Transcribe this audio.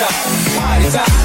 up, party's up.